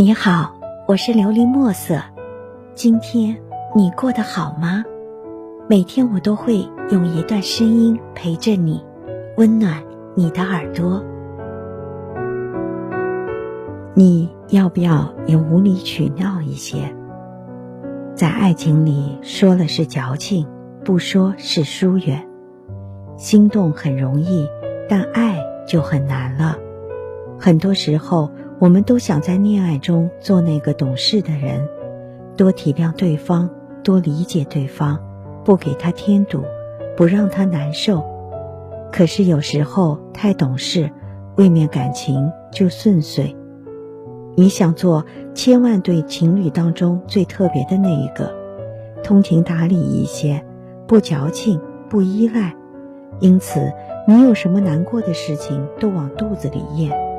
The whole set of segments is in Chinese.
你好，我是琉璃墨色。今天你过得好吗？每天我都会用一段声音陪着你，温暖你的耳朵。你要不要也无理取闹一些？在爱情里，说了是矫情，不说是疏远。心动很容易，但爱就很难了。很多时候。我们都想在恋爱中做那个懂事的人，多体谅对方，多理解对方，不给他添堵，不让他难受。可是有时候太懂事，未免感情就顺遂。你想做千万对情侣当中最特别的那一个，通情达理一些，不矫情，不依赖。因此，你有什么难过的事情都往肚子里咽。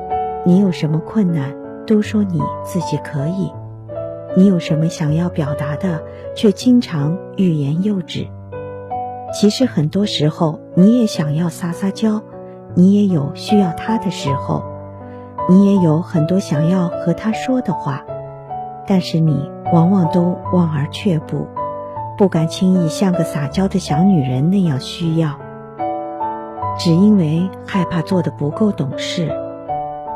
你有什么困难，都说你自己可以；你有什么想要表达的，却经常欲言又止。其实很多时候，你也想要撒撒娇，你也有需要他的时候，你也有很多想要和他说的话，但是你往往都望而却步，不敢轻易像个撒娇的小女人那样需要，只因为害怕做的不够懂事。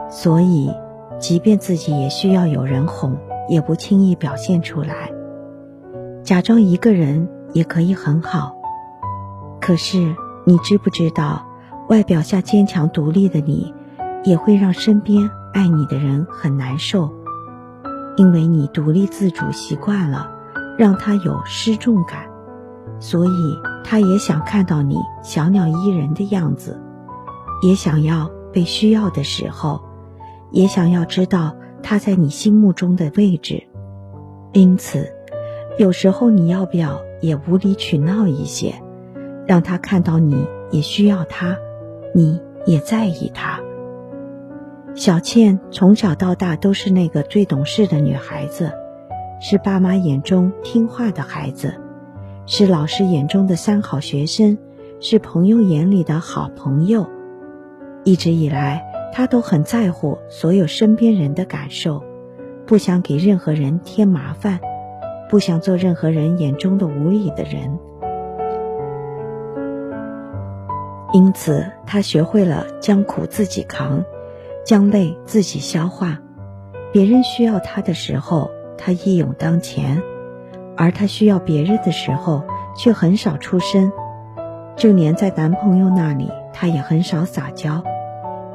所以，即便自己也需要有人哄，也不轻易表现出来，假装一个人也可以很好。可是，你知不知道，外表下坚强独立的你，也会让身边爱你的人很难受，因为你独立自主习惯了，让他有失重感，所以他也想看到你小鸟依人的样子，也想要被需要的时候。也想要知道他在你心目中的位置，因此，有时候你要不要也无理取闹一些，让他看到你也需要他，你也在意他。小倩从小到大都是那个最懂事的女孩子，是爸妈眼中听话的孩子，是老师眼中的三好学生，是朋友眼里的好朋友，一直以来。他都很在乎所有身边人的感受，不想给任何人添麻烦，不想做任何人眼中的无理的人。因此，他学会了将苦自己扛，将累自己消化。别人需要他的时候，他一勇当前；而他需要别人的时候，却很少出声。就连在男朋友那里，他也很少撒娇。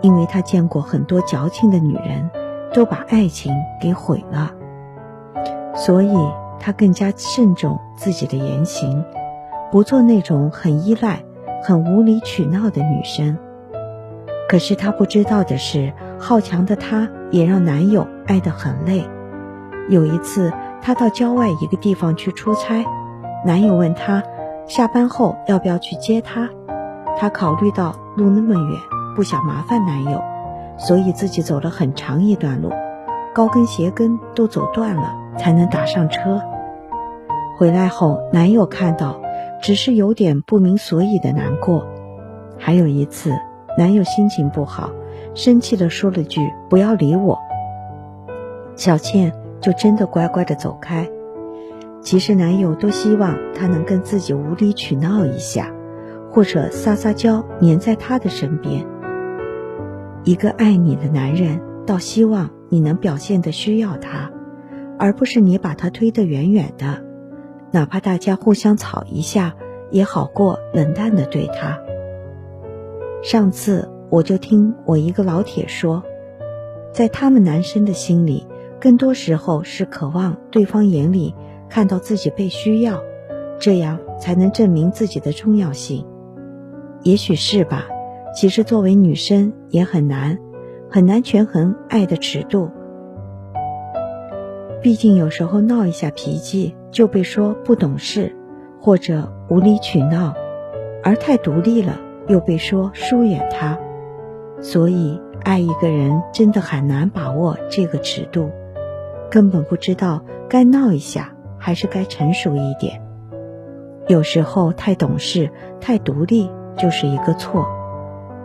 因为他见过很多矫情的女人，都把爱情给毁了，所以他更加慎重自己的言行，不做那种很依赖、很无理取闹的女生。可是他不知道的是，好强的他也让男友爱得很累。有一次，他到郊外一个地方去出差，男友问他，下班后要不要去接他？他考虑到路那么远。不想麻烦男友，所以自己走了很长一段路，高跟鞋跟都走断了，才能打上车。回来后，男友看到，只是有点不明所以的难过。还有一次，男友心情不好，生气的说了句“不要理我”，小倩就真的乖乖的走开。其实男友都希望她能跟自己无理取闹一下，或者撒撒娇，黏在他的身边。一个爱你的男人，倒希望你能表现的需要他，而不是你把他推得远远的，哪怕大家互相吵一下，也好过冷淡的对他。上次我就听我一个老铁说，在他们男生的心里，更多时候是渴望对方眼里看到自己被需要，这样才能证明自己的重要性。也许是吧。其实，作为女生也很难，很难权衡爱的尺度。毕竟有时候闹一下脾气就被说不懂事，或者无理取闹；而太独立了又被说疏远他。所以，爱一个人真的很难把握这个尺度，根本不知道该闹一下还是该成熟一点。有时候太懂事、太独立就是一个错。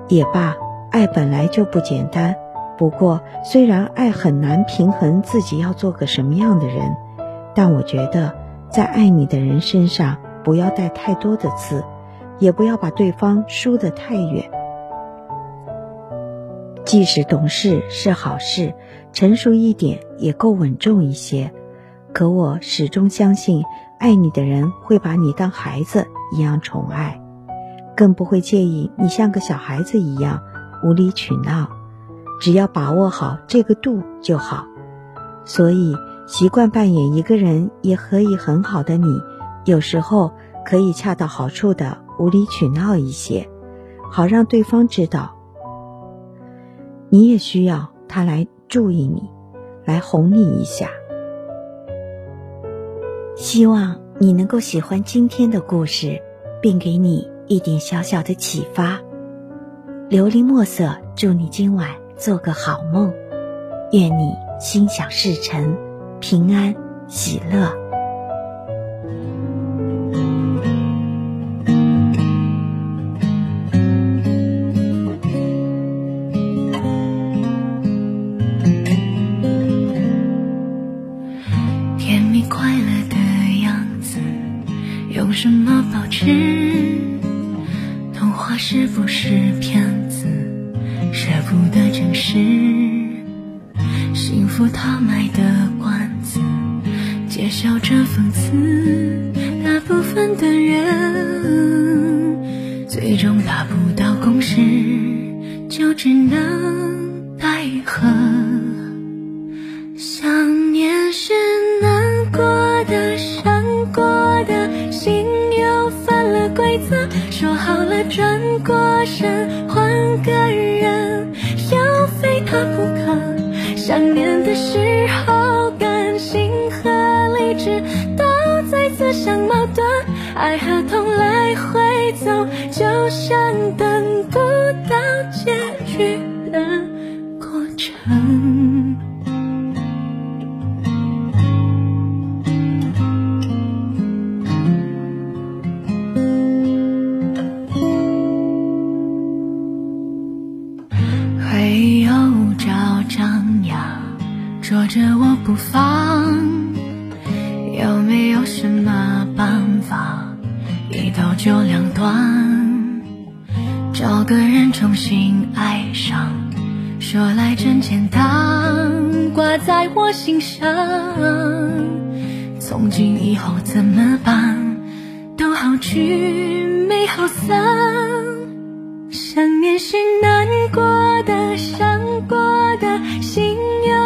也罢，爱本来就不简单，不过，虽然爱很难平衡自己要做个什么样的人，但我觉得在爱你的人身上不要带太多的刺，也不要把对方输得太远。即使懂事是好事，成熟一点也够稳重一些。可我始终相信，爱你的人会把你当孩子一样宠爱，更不会介意你像个小孩子一样无理取闹。只要把握好这个度就好。所以，习惯扮演一个人也可以很好的你，有时候可以恰到好处的无理取闹一些，好让对方知道，你也需要他来注意你，来哄你一下。希望你能够喜欢今天的故事，并给你一点小小的启发。琉璃墨色，祝你今晚做个好梦，愿你心想事成，平安喜乐。用什么保持？是不是骗子？舍不得诚实。幸福他卖的关子，揭晓着讽刺。大部分的人，最终达不到共识，就只能奈何。规则说好了转过身换个人，要非他不可。想念的时候，感情和理智都在自相矛盾，爱和痛来回走，就像等不不放，有没有什么办法一刀就两断？找个人重新爱上，说来真简单，挂在我心上。从今以后怎么办？都好聚没好散，想念是难过的，伤过的心有。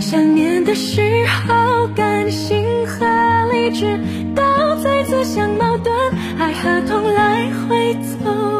想念的时候，感性和理智都在自相矛盾，爱和痛来回走。